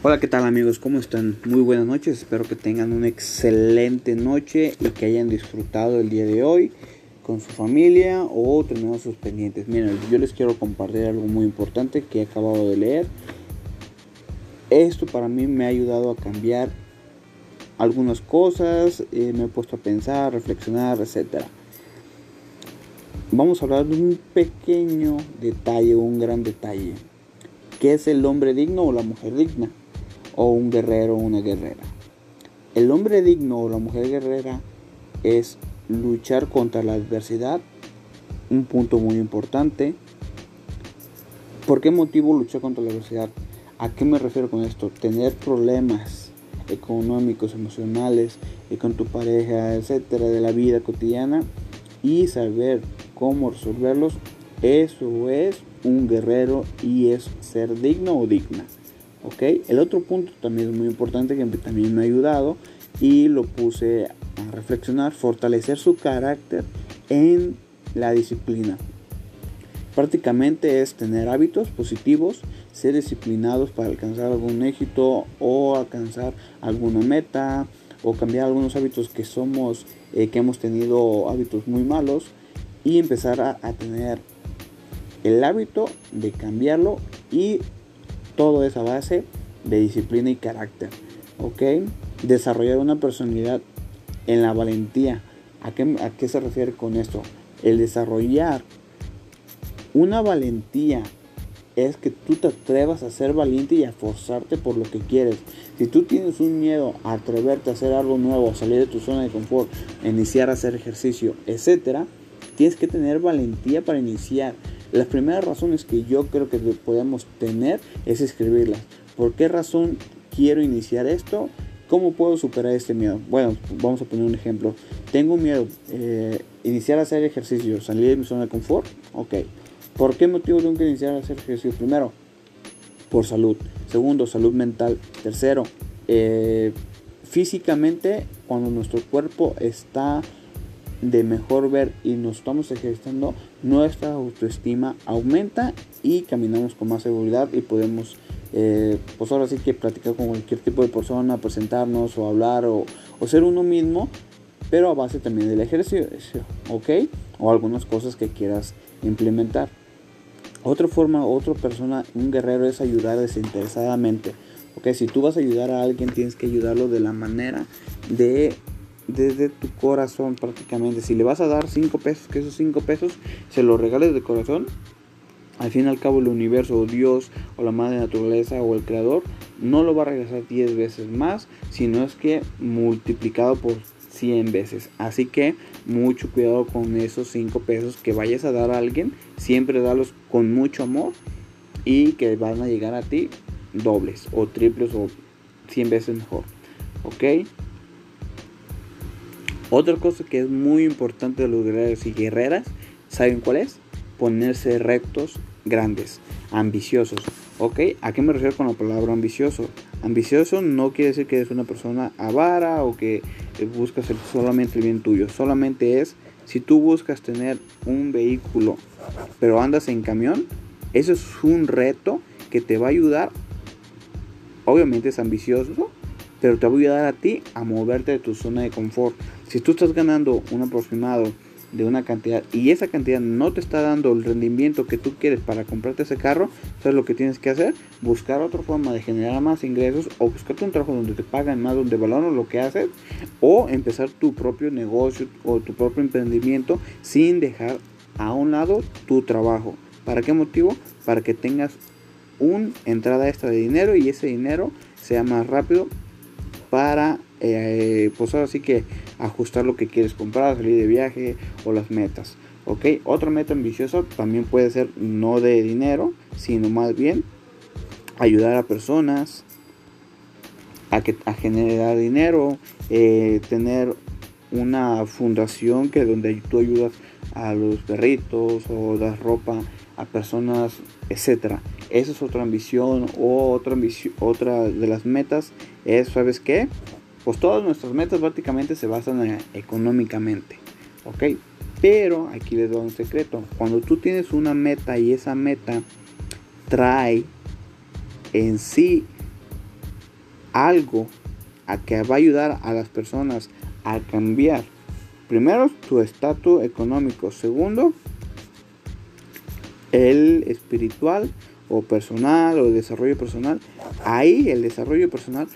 Hola, ¿qué tal amigos? ¿Cómo están? Muy buenas noches, espero que tengan una excelente noche y que hayan disfrutado el día de hoy con su familia o terminado sus pendientes. Miren, yo les quiero compartir algo muy importante que he acabado de leer. Esto para mí me ha ayudado a cambiar algunas cosas, eh, me he puesto a pensar, reflexionar, etc. Vamos a hablar de un pequeño detalle, un gran detalle. ¿Qué es el hombre digno o la mujer digna? O un guerrero o una guerrera. El hombre digno o la mujer guerrera es luchar contra la adversidad, un punto muy importante. ¿Por qué motivo luchar contra la adversidad? ¿A qué me refiero con esto? Tener problemas económicos, emocionales, y con tu pareja, etcétera, de la vida cotidiana y saber cómo resolverlos, eso es un guerrero y es ser digno o digna. El otro punto también es muy importante que también me ha ayudado y lo puse a reflexionar, fortalecer su carácter en la disciplina. Prácticamente es tener hábitos positivos, ser disciplinados para alcanzar algún éxito o alcanzar alguna meta o cambiar algunos hábitos que somos, eh, que hemos tenido hábitos muy malos y empezar a tener el hábito de cambiarlo y todo esa base de disciplina y carácter. ¿Ok? Desarrollar una personalidad en la valentía. ¿A qué, ¿A qué se refiere con esto? El desarrollar una valentía es que tú te atrevas a ser valiente y a forzarte por lo que quieres. Si tú tienes un miedo a atreverte a hacer algo nuevo, a salir de tu zona de confort, iniciar a hacer ejercicio, etcétera, tienes que tener valentía para iniciar. Las primeras razones que yo creo que podemos tener es escribirlas. ¿Por qué razón quiero iniciar esto? ¿Cómo puedo superar este miedo? Bueno, vamos a poner un ejemplo. Tengo miedo, eh, iniciar a hacer ejercicio, salir de mi zona de confort. Ok. ¿Por qué motivo tengo que iniciar a hacer ejercicio? Primero, por salud. Segundo, salud mental. Tercero, eh, físicamente, cuando nuestro cuerpo está de mejor ver y nos estamos ejercitando, nuestra autoestima aumenta y caminamos con más seguridad y podemos, eh, pues ahora sí que platicar con cualquier tipo de persona, presentarnos o hablar o, ser uno mismo, pero a base también del ejercicio, ¿ok? O algunas cosas que quieras implementar. Otra forma, otra persona, un guerrero es ayudar desinteresadamente. Ok, si tú vas a ayudar a alguien, tienes que ayudarlo de la manera de desde tu corazón prácticamente. Si le vas a dar 5 pesos, que esos 5 pesos se los regales de corazón, al fin y al cabo el universo o Dios o la madre naturaleza o el creador no lo va a regresar 10 veces más, sino es que multiplicado por 100 veces. Así que mucho cuidado con esos 5 pesos que vayas a dar a alguien, siempre dalos con mucho amor y que van a llegar a ti dobles o triples o 100 veces mejor. ¿Ok? Otra cosa que es muy importante de los guerreros y guerreras, ¿saben cuál es? Ponerse rectos, grandes, ambiciosos. ¿Ok? ¿A qué me refiero con la palabra ambicioso? Ambicioso no quiere decir que eres una persona avara o que buscas solamente el bien tuyo. Solamente es si tú buscas tener un vehículo pero andas en camión, eso es un reto que te va a ayudar. Obviamente es ambicioso, pero te va a ayudar a ti a moverte de tu zona de confort. Si tú estás ganando un aproximado de una cantidad y esa cantidad no te está dando el rendimiento que tú quieres para comprarte ese carro, entonces lo que tienes que hacer, buscar otra forma de generar más ingresos o buscarte un trabajo donde te pagan más, donde valoran lo que haces o empezar tu propio negocio o tu propio emprendimiento sin dejar a un lado tu trabajo. ¿Para qué motivo? Para que tengas una entrada extra de dinero y ese dinero sea más rápido para eh, pues ahora sí que ajustar lo que quieres comprar, salir de viaje o las metas. Ok, otra meta ambiciosa también puede ser no de dinero, sino más bien ayudar a personas a, que, a generar dinero, eh, tener una fundación que donde tú ayudas a los perritos o das ropa a personas, etcétera. Esa es otra ambición o otra ambición, otra de las metas es, ¿sabes qué? Pues todas nuestras metas prácticamente se basan económicamente, ¿ok? Pero aquí les doy un secreto. Cuando tú tienes una meta y esa meta trae en sí algo a que va a ayudar a las personas a cambiar. Primero, tu estatus económico. Segundo, el espiritual o personal o desarrollo personal. Ahí el desarrollo personal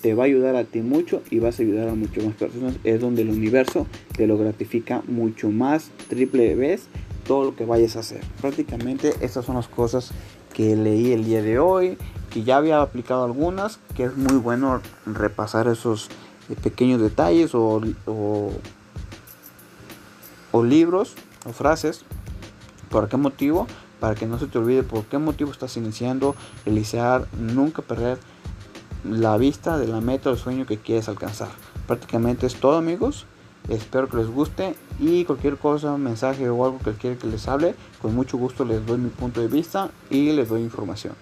te va a ayudar a ti mucho y vas a ayudar a muchas más personas. Es donde el universo te lo gratifica mucho más, triple vez, todo lo que vayas a hacer. Prácticamente estas son las cosas que leí el día de hoy, que ya había aplicado algunas, que es muy bueno repasar esos eh, pequeños detalles o, o, libros o frases. ¿Por qué motivo? Para que no se te olvide por qué motivo estás iniciando, nunca perder la vista de la meta o el sueño que quieres alcanzar. Prácticamente es todo amigos. Espero que les guste y cualquier cosa, mensaje o algo que quiera que les hable, con mucho gusto les doy mi punto de vista y les doy información.